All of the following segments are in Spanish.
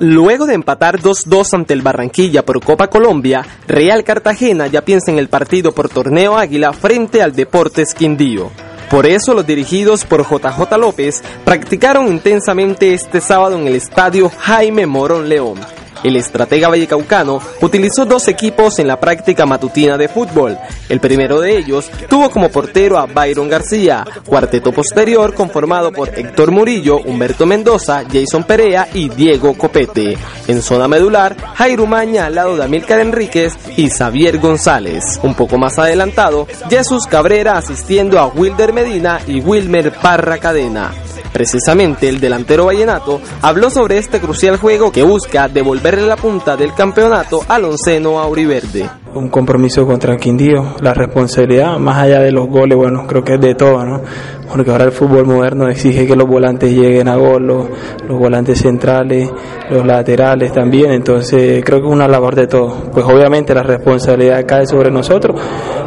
Luego de empatar 2-2 ante el Barranquilla por Copa Colombia, Real Cartagena ya piensa en el partido por Torneo Águila frente al Deportes Quindío. Por eso los dirigidos por JJ López practicaron intensamente este sábado en el estadio Jaime Morón León. El estratega vallecaucano utilizó dos equipos en la práctica matutina de fútbol. El primero de ellos tuvo como portero a Byron García, cuarteto posterior conformado por Héctor Murillo, Humberto Mendoza, Jason Perea y Diego Copete. En zona medular, Jairo Maña al lado de Amílcar Enríquez y Xavier González. Un poco más adelantado, Jesús Cabrera asistiendo a Wilder Medina y Wilmer Parra Cadena. Precisamente el delantero vallenato habló sobre este crucial juego que busca devolverle la punta del campeonato al onceno auriverde. Un compromiso contra Quindío, la responsabilidad, más allá de los goles, bueno, creo que es de todo, ¿no? Porque ahora el fútbol moderno exige que los volantes lleguen a gol, los, volantes centrales, los laterales también, entonces creo que es una labor de todo. Pues obviamente la responsabilidad cae sobre nosotros,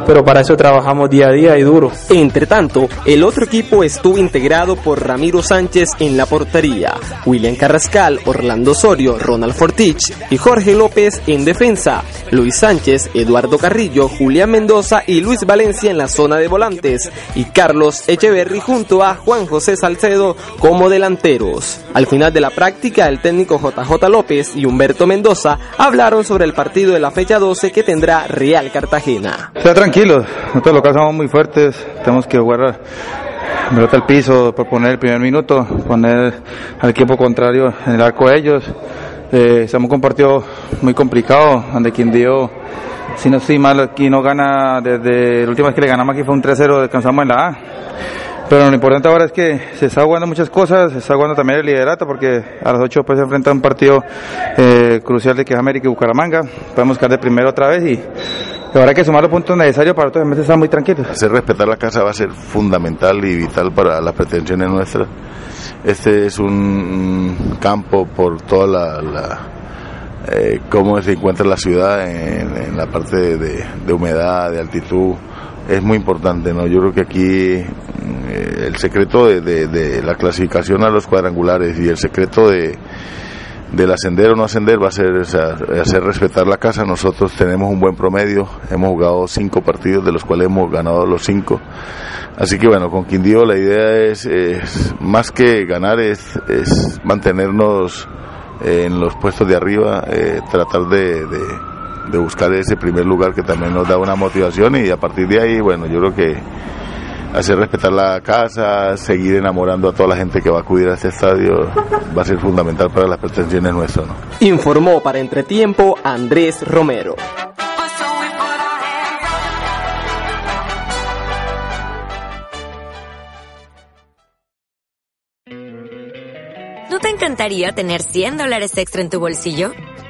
pero para eso trabajamos día a día y duro. Entre tanto, el otro equipo estuvo integrado por Ramiro Sánchez en la portería, William Carrascal, Orlando Osorio, Ronald Fortich y Jorge López en defensa, Luis Sánchez, Eduardo Carrillo, Julián Mendoza y Luis Valencia en la zona de volantes y Carlos Echeverry junto a Juan José Salcedo como delanteros. Al final de la práctica, el técnico JJ López y Humberto Mendoza hablaron sobre el partido de la fecha 12 que tendrá Real Cartagena. Está tranquilos, nosotros lo somos muy fuertes, tenemos que jugar pelota al piso, proponer el primer minuto, poner al equipo contrario en el arco de ellos. Eh, estamos un partido muy complicado, donde quien dio, si no estoy mal, aquí no gana, desde la última vez que le ganamos aquí fue un 3-0, descansamos en la A. Pero lo importante ahora es que se está jugando muchas cosas, se está jugando también el liderato porque a las 8 pues se enfrenta un partido eh, crucial de que es América y Bucaramanga. Podemos quedar de primero otra vez y hay que sumar los puntos necesarios para todos meses estar muy tranquilos. Hacer respetar la casa va a ser fundamental y vital para las pretensiones nuestras. Este es un campo por toda la, eh, cómo se encuentra la ciudad en, la parte de, humedad, de altitud, es muy importante, ¿no? Yo creo que aquí el secreto de, la clasificación a los cuadrangulares y el secreto de, del ascender o no ascender va a ser hacer respetar la casa. Nosotros tenemos un buen promedio, hemos jugado cinco partidos de los cuales hemos ganado los cinco. Así que bueno, con Quindío la idea es, más que ganar es, mantenernos en los puestos de arriba, eh, tratar de buscar ese primer lugar que también nos da una motivación y a partir de ahí, bueno, yo creo que hacer respetar la casa, seguir enamorando a toda la gente que va a acudir a este estadio va a ser fundamental para las pretensiones nuestras. Informó para Entretiempo Andrés Romero. ¿No te encantaría tener 100 dólares extra en tu bolsillo?